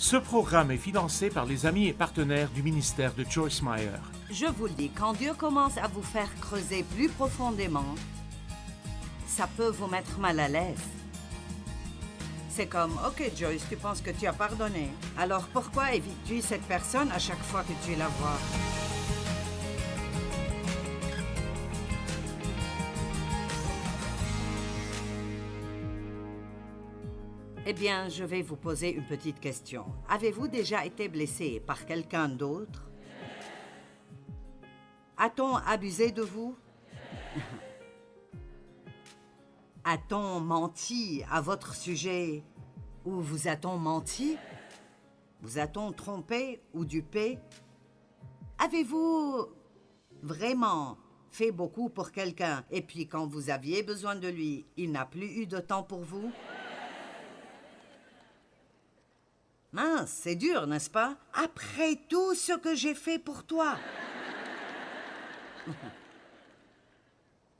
Ce programme est financé par les amis et partenaires du ministère de Joyce Meyer. Je vous le dis, quand Dieu commence à vous faire creuser plus profondément, ça peut vous mettre mal à l'aise. C'est comme, ok Joyce, tu penses que tu as pardonné. Alors pourquoi évites-tu cette personne à chaque fois que tu la vois? Eh bien, je vais vous poser une petite question. Avez-vous déjà été blessé par quelqu'un d'autre? A-t-on abusé de vous? A-t-on menti à votre sujet? Ou vous a-t-on menti? Vous a-t-on trompé ou dupé? Avez-vous vraiment fait beaucoup pour quelqu'un? Et puis quand vous aviez besoin de lui, il n'a plus eu de temps pour vous? Mince, c'est dur, n'est-ce pas? Après tout ce que j'ai fait pour toi.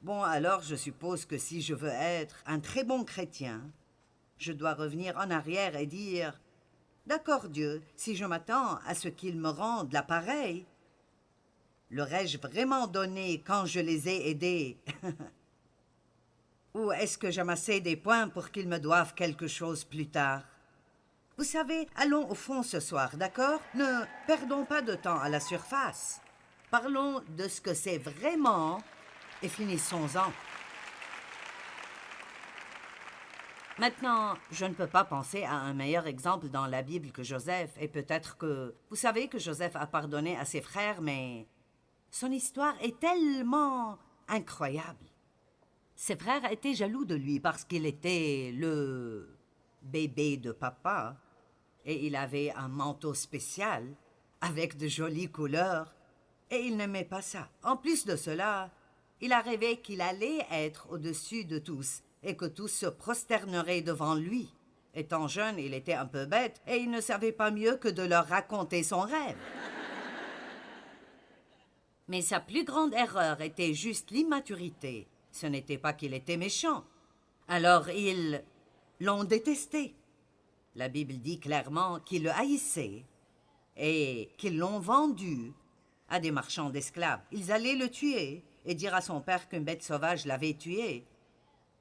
bon, alors je suppose que si je veux être un très bon chrétien, je dois revenir en arrière et dire D'accord, Dieu, si je m'attends à ce qu'il me rende l'appareil, l'aurais-je vraiment donné quand je les ai aidés? Ou est-ce que j'amassais des points pour qu'ils me doivent quelque chose plus tard? Vous savez, allons au fond ce soir, d'accord? Ne perdons pas de temps à la surface. Parlons de ce que c'est vraiment et finissons-en. Maintenant, je ne peux pas penser à un meilleur exemple dans la Bible que Joseph, et peut-être que... Vous savez que Joseph a pardonné à ses frères, mais son histoire est tellement incroyable. Ses frères étaient jaloux de lui parce qu'il était le bébé de papa et il avait un manteau spécial avec de jolies couleurs, et il n'aimait pas ça. En plus de cela, il a rêvé qu'il allait être au-dessus de tous et que tous se prosterneraient devant lui. Étant jeune, il était un peu bête et il ne savait pas mieux que de leur raconter son rêve. Mais sa plus grande erreur était juste l'immaturité. Ce n'était pas qu'il était méchant. Alors ils l'ont détesté. La Bible dit clairement qu'ils le haïssaient et qu'ils l'ont vendu à des marchands d'esclaves. Ils allaient le tuer et dire à son père qu'une bête sauvage l'avait tué.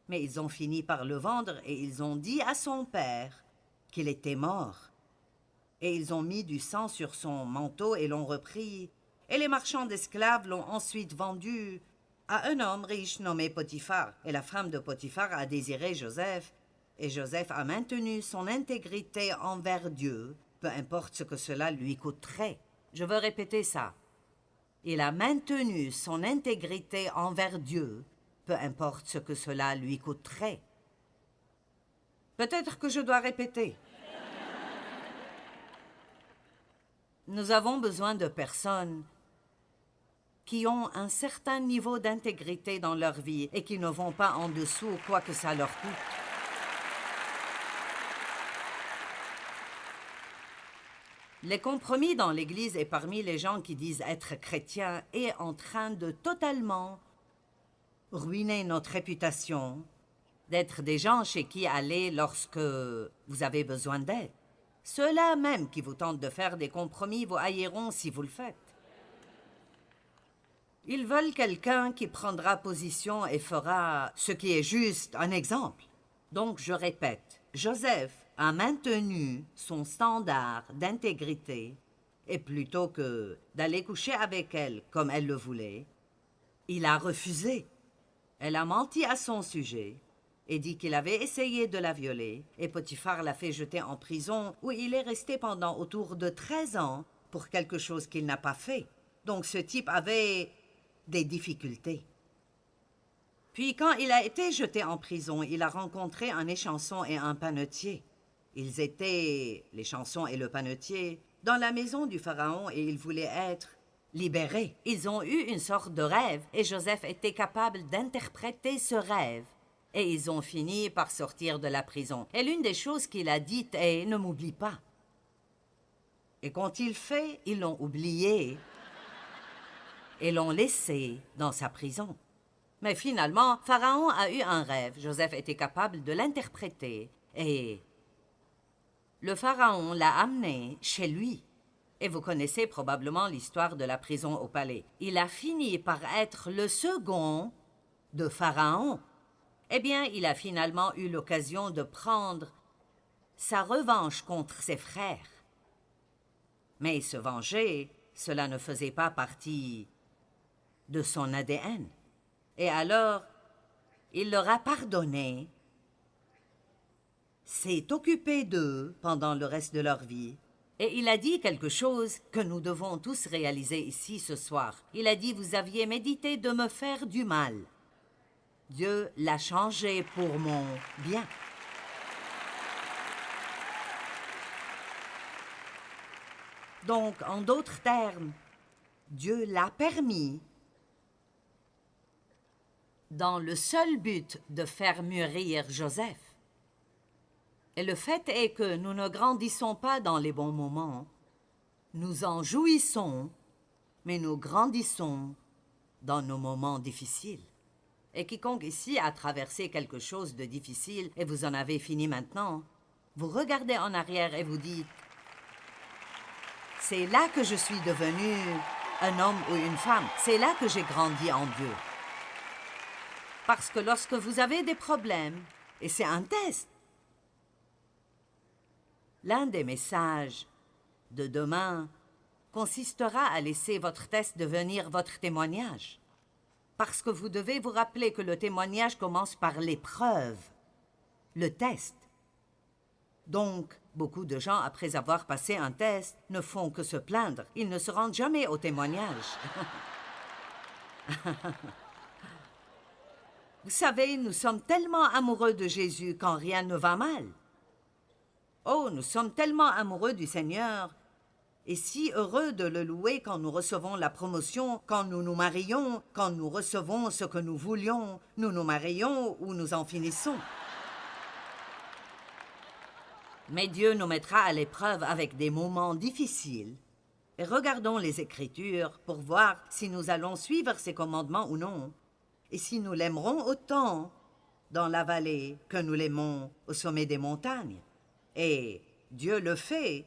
Mais ils ont fini par le vendre et ils ont dit à son père qu'il était mort. Et ils ont mis du sang sur son manteau et l'ont repris. Et les marchands d'esclaves l'ont ensuite vendu à un homme riche nommé Potiphar. Et la femme de Potiphar a désiré Joseph et Joseph a maintenu son intégrité envers Dieu, peu importe ce que cela lui coûterait. Je veux répéter ça. Il a maintenu son intégrité envers Dieu, peu importe ce que cela lui coûterait. Peut-être que je dois répéter. Nous avons besoin de personnes qui ont un certain niveau d'intégrité dans leur vie et qui ne vont pas en dessous quoi que ça leur coûte. Les compromis dans l'Église et parmi les gens qui disent être chrétiens est en train de totalement ruiner notre réputation, d'être des gens chez qui aller lorsque vous avez besoin d'aide. Ceux-là même qui vous tentent de faire des compromis vous haïront si vous le faites. Ils veulent quelqu'un qui prendra position et fera ce qui est juste, un exemple. Donc je répète, Joseph a maintenu son standard d'intégrité et plutôt que d'aller coucher avec elle comme elle le voulait, il a refusé. Elle a menti à son sujet et dit qu'il avait essayé de la violer, et Potiphar l'a fait jeter en prison où il est resté pendant autour de 13 ans pour quelque chose qu'il n'a pas fait. Donc ce type avait des difficultés. Puis quand il a été jeté en prison, il a rencontré un échanson et un panetier. Ils étaient, les chansons et le panetier, dans la maison du Pharaon et ils voulaient être libérés. Ils ont eu une sorte de rêve et Joseph était capable d'interpréter ce rêve. Et ils ont fini par sortir de la prison. Et l'une des choses qu'il a dites est Ne m'oublie pas. Et quand il fait, ils l'ont oublié et l'ont laissé dans sa prison. Mais finalement, Pharaon a eu un rêve. Joseph était capable de l'interpréter et le Pharaon l'a amené chez lui. Et vous connaissez probablement l'histoire de la prison au palais. Il a fini par être le second de Pharaon. Eh bien, il a finalement eu l'occasion de prendre sa revanche contre ses frères. Mais se venger, cela ne faisait pas partie de son ADN. Et alors, il leur a pardonné, s'est occupé d'eux pendant le reste de leur vie, et il a dit quelque chose que nous devons tous réaliser ici ce soir. Il a dit, vous aviez médité de me faire du mal. Dieu l'a changé pour mon bien. Donc, en d'autres termes, Dieu l'a permis dans le seul but de faire mûrir Joseph. Et le fait est que nous ne grandissons pas dans les bons moments. Nous en jouissons, mais nous grandissons dans nos moments difficiles. Et quiconque ici a traversé quelque chose de difficile et vous en avez fini maintenant, vous regardez en arrière et vous dites C'est là que je suis devenu un homme ou une femme. C'est là que j'ai grandi en Dieu. Parce que lorsque vous avez des problèmes, et c'est un test, l'un des messages de demain consistera à laisser votre test devenir votre témoignage. Parce que vous devez vous rappeler que le témoignage commence par l'épreuve, le test. Donc, beaucoup de gens, après avoir passé un test, ne font que se plaindre. Ils ne se rendent jamais au témoignage. Vous savez, nous sommes tellement amoureux de Jésus quand rien ne va mal. Oh, nous sommes tellement amoureux du Seigneur et si heureux de le louer quand nous recevons la promotion, quand nous nous marions, quand nous recevons ce que nous voulions, nous nous marions ou nous en finissons. Mais Dieu nous mettra à l'épreuve avec des moments difficiles. Et regardons les Écritures pour voir si nous allons suivre ses commandements ou non et si nous l'aimerons autant dans la vallée que nous l'aimons au sommet des montagnes. Et Dieu le fait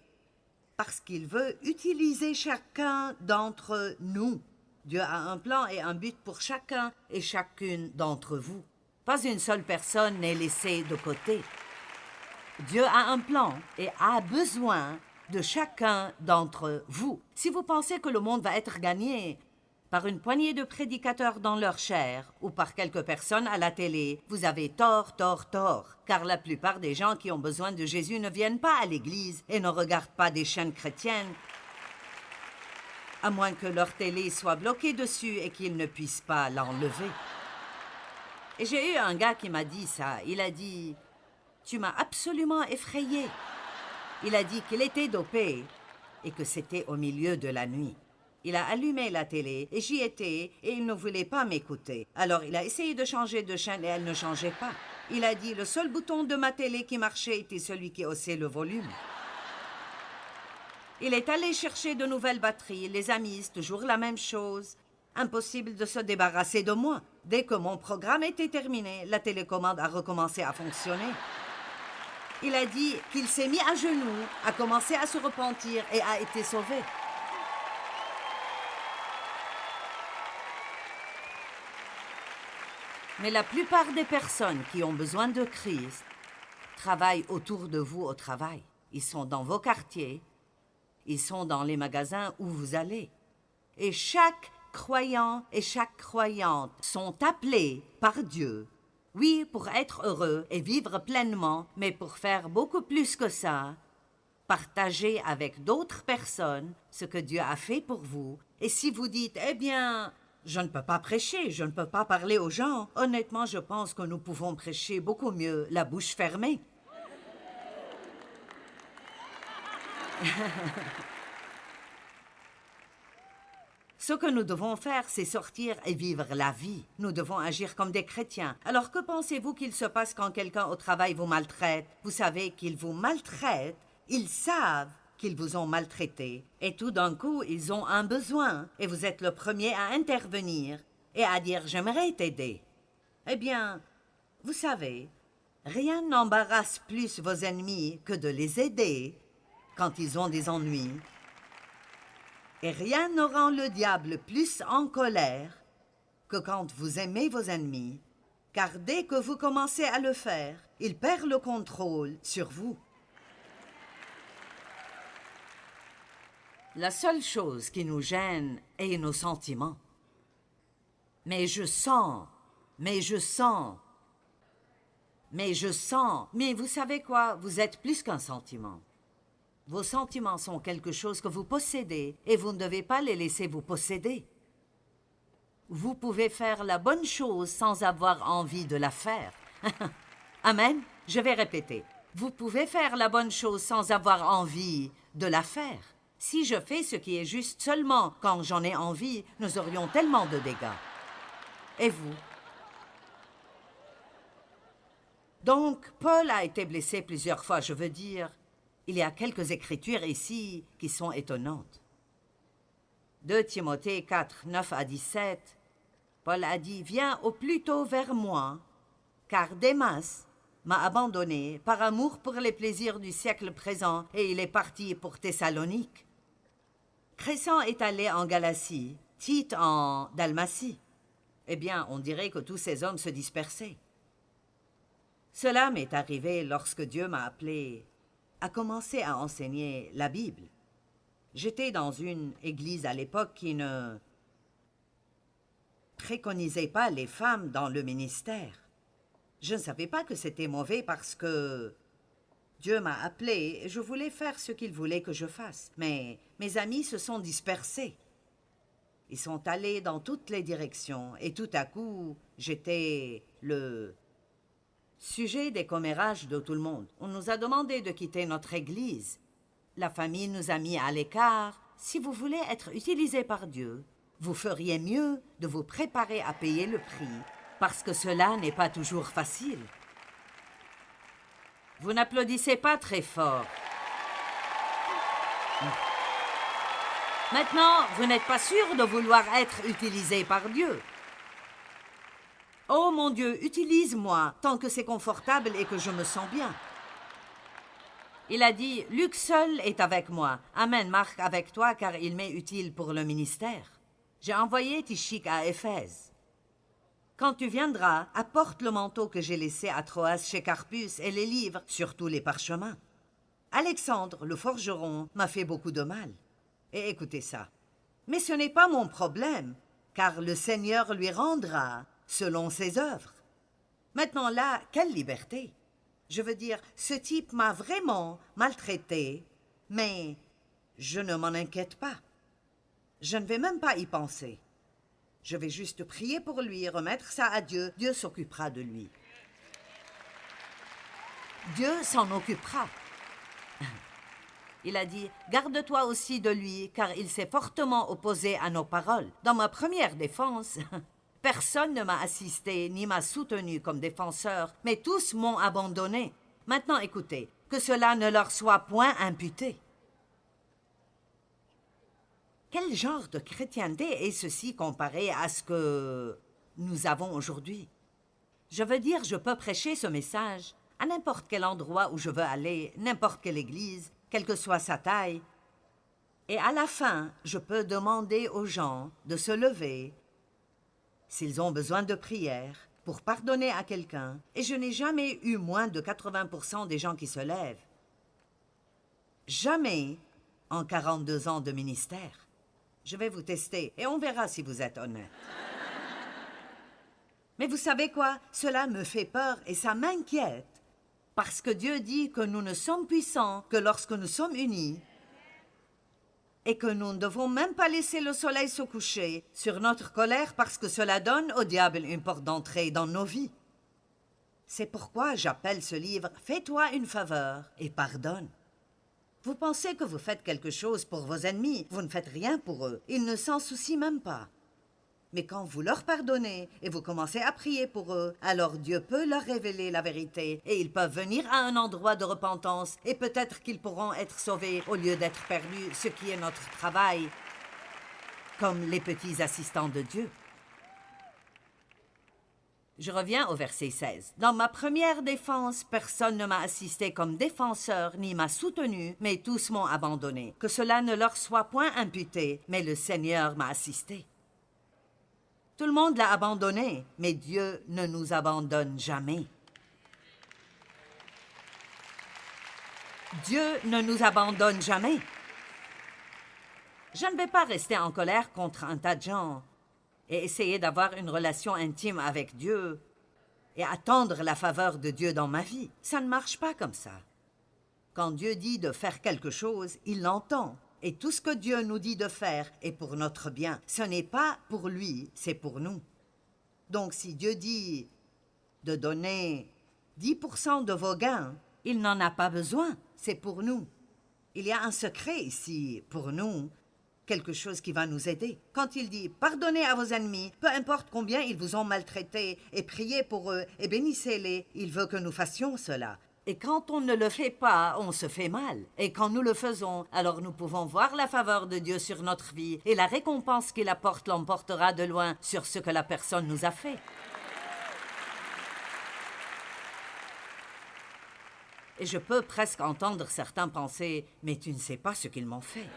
parce qu'il veut utiliser chacun d'entre nous. Dieu a un plan et un but pour chacun et chacune d'entre vous. Pas une seule personne n'est laissée de côté. Dieu a un plan et a besoin de chacun d'entre vous. Si vous pensez que le monde va être gagné par une poignée de prédicateurs dans leur chair ou par quelques personnes à la télé, vous avez tort, tort, tort, car la plupart des gens qui ont besoin de Jésus ne viennent pas à l'Église et ne regardent pas des chaînes chrétiennes, à moins que leur télé soit bloquée dessus et qu'ils ne puissent pas l'enlever. Et j'ai eu un gars qui m'a dit ça. Il a dit Tu m'as absolument effrayé. Il a dit qu'il était dopé et que c'était au milieu de la nuit. Il a allumé la télé et j'y étais et il ne voulait pas m'écouter. Alors il a essayé de changer de chaîne et elle ne changeait pas. Il a dit le seul bouton de ma télé qui marchait était celui qui haussait le volume. Il est allé chercher de nouvelles batteries. Les amis, toujours la même chose. Impossible de se débarrasser de moi. Dès que mon programme était terminé, la télécommande a recommencé à fonctionner. Il a dit qu'il s'est mis à genoux, a commencé à se repentir et a été sauvé. Mais la plupart des personnes qui ont besoin de Christ travaillent autour de vous au travail. Ils sont dans vos quartiers, ils sont dans les magasins où vous allez. Et chaque croyant et chaque croyante sont appelés par Dieu, oui, pour être heureux et vivre pleinement, mais pour faire beaucoup plus que ça, partager avec d'autres personnes ce que Dieu a fait pour vous. Et si vous dites, eh bien, je ne peux pas prêcher, je ne peux pas parler aux gens. Honnêtement, je pense que nous pouvons prêcher beaucoup mieux la bouche fermée. Ce que nous devons faire, c'est sortir et vivre la vie. Nous devons agir comme des chrétiens. Alors que pensez-vous qu'il se passe quand quelqu'un au travail vous maltraite? Vous savez qu'il vous maltraite. Ils savent qu'ils vous ont maltraité, et tout d'un coup ils ont un besoin, et vous êtes le premier à intervenir et à dire j'aimerais t'aider. Eh bien, vous savez, Rien n'embarrasse plus vos ennemis que de les aider quand ils ont des ennuis. Et rien ne rend le diable plus en colère que quand vous aimez vos ennemis, car dès que vous commencez à le faire, il perd le contrôle sur vous. La seule chose qui nous gêne est nos sentiments. Mais je sens, mais je sens, mais je sens. Mais vous savez quoi? Vous êtes plus qu'un sentiment. Vos sentiments sont quelque chose que vous possédez et vous ne devez pas les laisser vous posséder. Vous pouvez faire la bonne chose sans avoir envie de la faire. Amen. Je vais répéter. Vous pouvez faire la bonne chose sans avoir envie de la faire. Si je fais ce qui est juste seulement quand j'en ai envie, nous aurions tellement de dégâts. Et vous? Donc, Paul a été blessé plusieurs fois, je veux dire. Il y a quelques écritures ici qui sont étonnantes. 2 Timothée 4, 9 à 17. Paul a dit Viens au plus tôt vers moi, car Démas m'a abandonné par amour pour les plaisirs du siècle présent et il est parti pour Thessalonique. Crescent est allé en Galatie, Tite en Dalmatie. Eh bien, on dirait que tous ces hommes se dispersaient. Cela m'est arrivé lorsque Dieu m'a appelé à commencer à enseigner la Bible. J'étais dans une église à l'époque qui ne préconisait pas les femmes dans le ministère. Je ne savais pas que c'était mauvais parce que Dieu m'a appelé et je voulais faire ce qu'il voulait que je fasse. Mais mes amis se sont dispersés. Ils sont allés dans toutes les directions et tout à coup, j'étais le sujet des commérages de tout le monde. On nous a demandé de quitter notre église. La famille nous a mis à l'écart. Si vous voulez être utilisé par Dieu, vous feriez mieux de vous préparer à payer le prix, parce que cela n'est pas toujours facile. Vous n'applaudissez pas très fort. Maintenant, vous n'êtes pas sûr de vouloir être utilisé par Dieu. Oh mon Dieu, utilise-moi tant que c'est confortable et que je me sens bien. Il a dit Luc seul est avec moi. Amen, Marc avec toi, car il m'est utile pour le ministère. J'ai envoyé Tichik à Éphèse. Quand tu viendras, apporte le manteau que j'ai laissé à Troas chez Carpus et les livres, surtout les parchemins. Alexandre, le forgeron, m'a fait beaucoup de mal. Et écoutez ça. Mais ce n'est pas mon problème, car le Seigneur lui rendra selon ses œuvres. Maintenant là, quelle liberté Je veux dire, ce type m'a vraiment maltraité, mais je ne m'en inquiète pas. Je ne vais même pas y penser. Je vais juste prier pour lui, remettre ça à Dieu. Dieu s'occupera de lui. Dieu s'en occupera. Il a dit, Garde-toi aussi de lui, car il s'est fortement opposé à nos paroles. Dans ma première défense, personne ne m'a assisté ni m'a soutenu comme défenseur, mais tous m'ont abandonné. Maintenant écoutez, que cela ne leur soit point imputé. Quel genre de chrétienté est ceci comparé à ce que nous avons aujourd'hui? Je veux dire, je peux prêcher ce message à n'importe quel endroit où je veux aller, n'importe quelle église, quelle que soit sa taille. Et à la fin, je peux demander aux gens de se lever s'ils ont besoin de prière pour pardonner à quelqu'un, et je n'ai jamais eu moins de 80% des gens qui se lèvent. Jamais en 42 ans de ministère. Je vais vous tester et on verra si vous êtes honnête. Mais vous savez quoi? Cela me fait peur et ça m'inquiète. Parce que Dieu dit que nous ne sommes puissants que lorsque nous sommes unis et que nous ne devons même pas laisser le soleil se coucher sur notre colère parce que cela donne au diable une porte d'entrée dans nos vies. C'est pourquoi j'appelle ce livre Fais-toi une faveur et pardonne. Vous pensez que vous faites quelque chose pour vos ennemis, vous ne faites rien pour eux. Ils ne s'en soucient même pas. Mais quand vous leur pardonnez et vous commencez à prier pour eux, alors Dieu peut leur révéler la vérité et ils peuvent venir à un endroit de repentance et peut-être qu'ils pourront être sauvés au lieu d'être perdus, ce qui est notre travail, comme les petits assistants de Dieu. Je reviens au verset 16. Dans ma première défense, personne ne m'a assisté comme défenseur, ni m'a soutenu, mais tous m'ont abandonné. Que cela ne leur soit point imputé, mais le Seigneur m'a assisté. Tout le monde l'a abandonné, mais Dieu ne nous abandonne jamais. Dieu ne nous abandonne jamais. Je ne vais pas rester en colère contre un tas de gens et essayer d'avoir une relation intime avec Dieu et attendre la faveur de Dieu dans ma vie. Ça ne marche pas comme ça. Quand Dieu dit de faire quelque chose, il l'entend. Et tout ce que Dieu nous dit de faire est pour notre bien. Ce n'est pas pour lui, c'est pour nous. Donc si Dieu dit de donner 10% de vos gains, il n'en a pas besoin, c'est pour nous. Il y a un secret ici pour nous quelque chose qui va nous aider. Quand il dit pardonnez à vos ennemis, peu importe combien ils vous ont maltraité, et priez pour eux, et bénissez-les, il veut que nous fassions cela. Et quand on ne le fait pas, on se fait mal. Et quand nous le faisons, alors nous pouvons voir la faveur de Dieu sur notre vie, et la récompense qu'il apporte l'emportera de loin sur ce que la personne nous a fait. Et je peux presque entendre certains penser, mais tu ne sais pas ce qu'ils m'ont fait.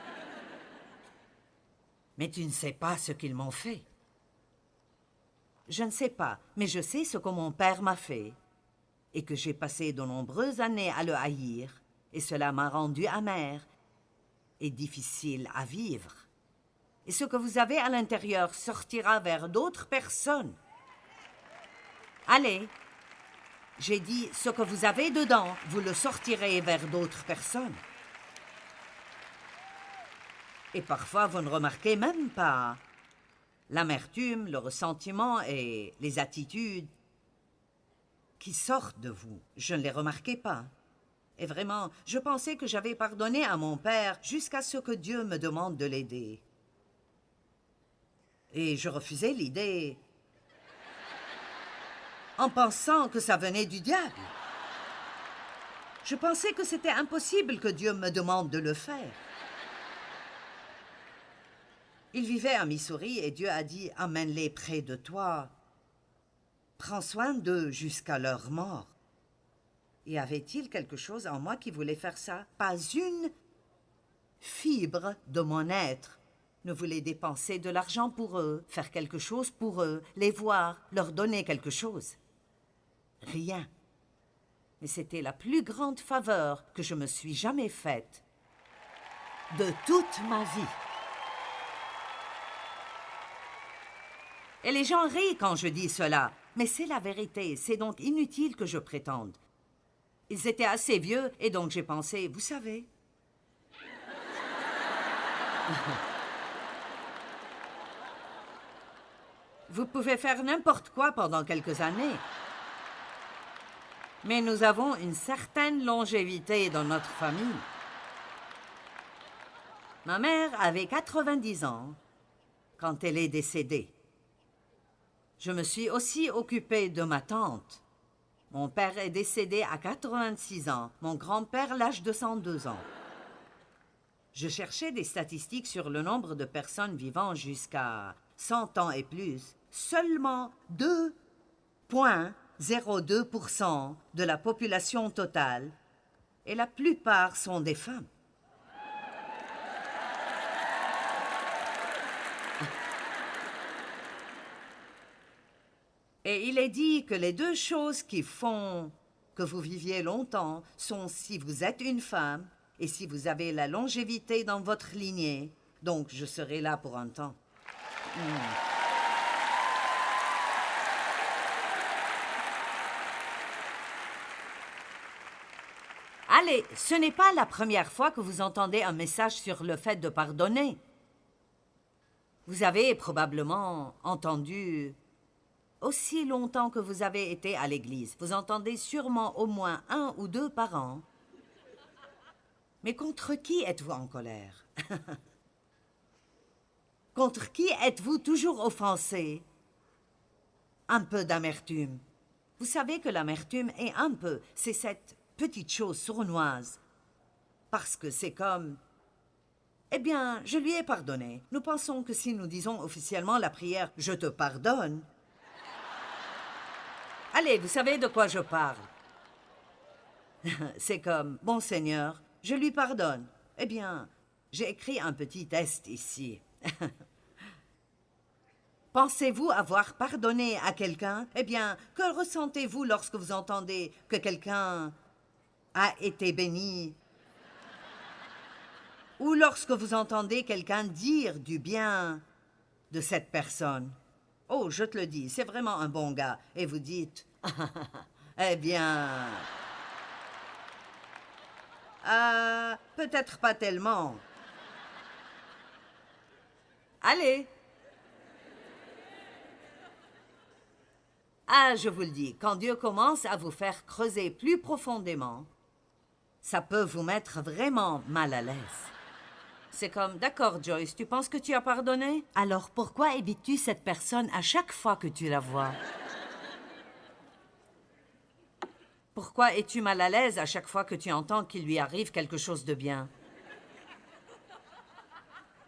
Mais tu ne sais pas ce qu'ils m'ont fait. Je ne sais pas, mais je sais ce que mon père m'a fait, et que j'ai passé de nombreuses années à le haïr, et cela m'a rendu amer et difficile à vivre. Et ce que vous avez à l'intérieur sortira vers d'autres personnes. Allez, j'ai dit, ce que vous avez dedans, vous le sortirez vers d'autres personnes. Et parfois, vous ne remarquez même pas l'amertume, le ressentiment et les attitudes qui sortent de vous. Je ne les remarquais pas. Et vraiment, je pensais que j'avais pardonné à mon père jusqu'à ce que Dieu me demande de l'aider. Et je refusais l'idée en pensant que ça venait du diable. Je pensais que c'était impossible que Dieu me demande de le faire. Il vivait à Missouri et Dieu a dit Amène-les près de toi. Prends soin d'eux jusqu'à leur mort. Y avait-il quelque chose en moi qui voulait faire ça? Pas une fibre de mon être ne voulait dépenser de l'argent pour eux, faire quelque chose pour eux, les voir, leur donner quelque chose. Rien. Mais c'était la plus grande faveur que je me suis jamais faite de toute ma vie. Et les gens rient quand je dis cela. Mais c'est la vérité, c'est donc inutile que je prétende. Ils étaient assez vieux, et donc j'ai pensé, vous savez. vous pouvez faire n'importe quoi pendant quelques années. Mais nous avons une certaine longévité dans notre famille. Ma mère avait 90 ans quand elle est décédée. Je me suis aussi occupée de ma tante. Mon père est décédé à 86 ans, mon grand-père l'âge de 102 ans. Je cherchais des statistiques sur le nombre de personnes vivant jusqu'à 100 ans et plus. Seulement 2,02% de la population totale, et la plupart sont des femmes. Et il est dit que les deux choses qui font que vous viviez longtemps sont si vous êtes une femme et si vous avez la longévité dans votre lignée. Donc je serai là pour un temps. Hmm. Allez, ce n'est pas la première fois que vous entendez un message sur le fait de pardonner. Vous avez probablement entendu aussi longtemps que vous avez été à l'église. Vous entendez sûrement au moins un ou deux par an. Mais contre qui êtes-vous en colère? Contre qui êtes-vous toujours offensé? Un peu d'amertume. Vous savez que l'amertume est un peu, c'est cette petite chose sournoise. Parce que c'est comme eh bien, je lui ai pardonné. Nous pensons que si nous disons officiellement la prière ⁇ Je te pardonne ⁇ Allez, vous savez de quoi je parle. C'est comme, bon Seigneur, je lui pardonne. Eh bien, j'ai écrit un petit test ici. Pensez-vous avoir pardonné à quelqu'un? Eh bien, que ressentez-vous lorsque vous entendez que quelqu'un a été béni? Ou lorsque vous entendez quelqu'un dire du bien de cette personne? Oh, je te le dis, c'est vraiment un bon gars. Et vous dites Eh bien. Ah, peut-être pas tellement. Allez. Ah, je vous le dis, quand Dieu commence à vous faire creuser plus profondément, ça peut vous mettre vraiment mal à l'aise. C'est comme, d'accord Joyce, tu penses que tu as pardonné? Alors pourquoi évites-tu cette personne à chaque fois que tu la vois? Pourquoi es-tu mal à l'aise à chaque fois que tu entends qu'il lui arrive quelque chose de bien?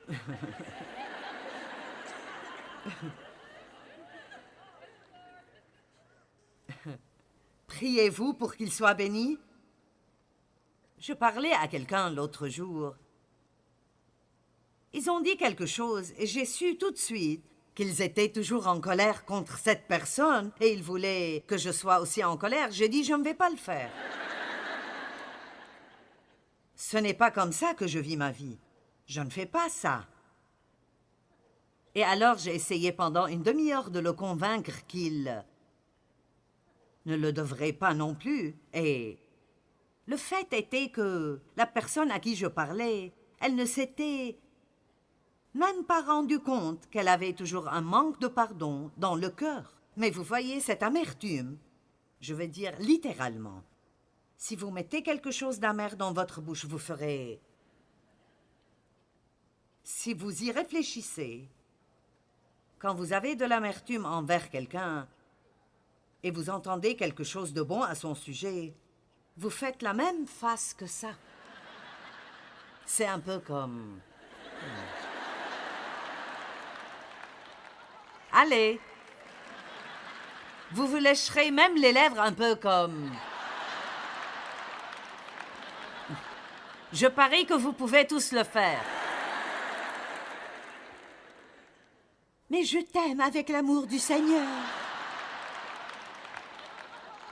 Priez-vous pour qu'il soit béni? Je parlais à quelqu'un l'autre jour. Ils ont dit quelque chose et j'ai su tout de suite qu'ils étaient toujours en colère contre cette personne et ils voulaient que je sois aussi en colère. J'ai dit je ne vais pas le faire. Ce n'est pas comme ça que je vis ma vie. Je ne fais pas ça. Et alors j'ai essayé pendant une demi-heure de le convaincre qu'il ne le devrait pas non plus. Et le fait était que la personne à qui je parlais, elle ne s'était même pas rendu compte qu'elle avait toujours un manque de pardon dans le cœur. Mais vous voyez cette amertume, je veux dire littéralement. Si vous mettez quelque chose d'amer dans votre bouche, vous ferez... Si vous y réfléchissez, quand vous avez de l'amertume envers quelqu'un, et vous entendez quelque chose de bon à son sujet, vous faites la même face que ça. C'est un peu comme... Allez. Vous vous lécherez même les lèvres un peu comme... Je parie que vous pouvez tous le faire. Mais je t'aime avec l'amour du Seigneur.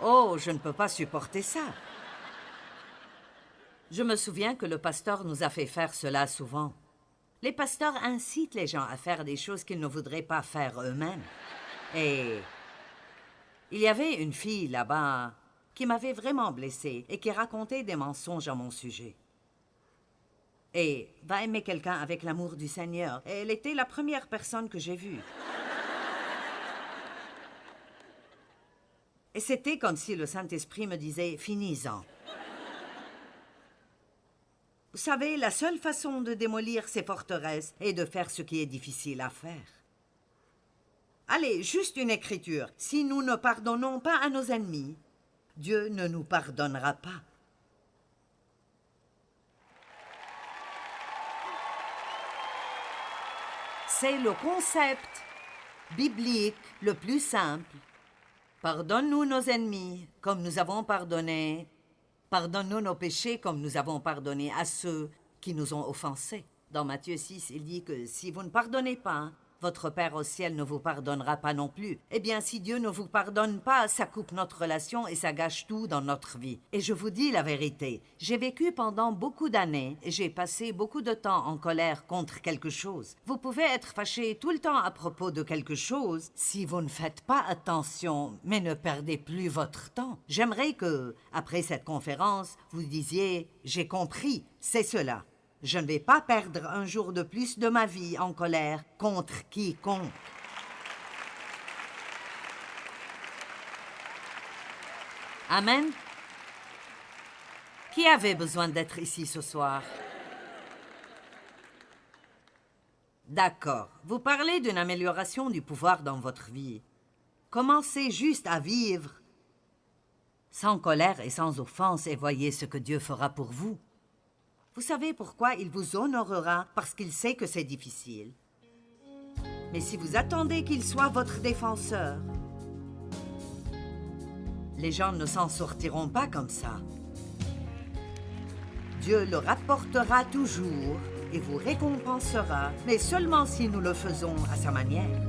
Oh, je ne peux pas supporter ça. Je me souviens que le pasteur nous a fait faire cela souvent. Les pasteurs incitent les gens à faire des choses qu'ils ne voudraient pas faire eux-mêmes. Et il y avait une fille là-bas qui m'avait vraiment blessée et qui racontait des mensonges à mon sujet. Et va aimer quelqu'un avec l'amour du Seigneur. elle était la première personne que j'ai vue. Et c'était comme si le Saint-Esprit me disait Finis-en. Vous savez, la seule façon de démolir ces forteresses est de faire ce qui est difficile à faire. Allez, juste une écriture. Si nous ne pardonnons pas à nos ennemis, Dieu ne nous pardonnera pas. C'est le concept biblique le plus simple Pardonne-nous nos ennemis, comme nous avons pardonné. Pardonne-nous nos péchés, comme nous avons pardonné à ceux qui nous ont offensés. Dans Matthieu 6, il dit que si vous ne pardonnez pas, votre Père au ciel ne vous pardonnera pas non plus. Eh bien, si Dieu ne vous pardonne pas, ça coupe notre relation et ça gâche tout dans notre vie. Et je vous dis la vérité, j'ai vécu pendant beaucoup d'années j'ai passé beaucoup de temps en colère contre quelque chose. Vous pouvez être fâché tout le temps à propos de quelque chose si vous ne faites pas attention, mais ne perdez plus votre temps. J'aimerais que, après cette conférence, vous disiez J'ai compris, c'est cela. Je ne vais pas perdre un jour de plus de ma vie en colère contre quiconque. Amen. Qui avait besoin d'être ici ce soir? D'accord. Vous parlez d'une amélioration du pouvoir dans votre vie. Commencez juste à vivre sans colère et sans offense et voyez ce que Dieu fera pour vous. Vous savez pourquoi il vous honorera Parce qu'il sait que c'est difficile. Mais si vous attendez qu'il soit votre défenseur, Les gens ne s'en sortiront pas comme ça. Dieu le rapportera toujours et vous récompensera, mais seulement si nous le faisons à sa manière.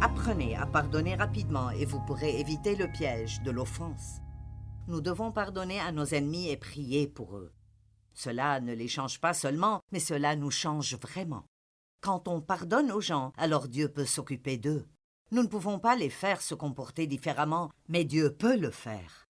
Apprenez à pardonner rapidement et vous pourrez éviter le piège de l'offense. Nous devons pardonner à nos ennemis et prier pour eux. Cela ne les change pas seulement, mais cela nous change vraiment. Quand on pardonne aux gens, alors Dieu peut s'occuper d'eux. Nous ne pouvons pas les faire se comporter différemment, mais Dieu peut le faire.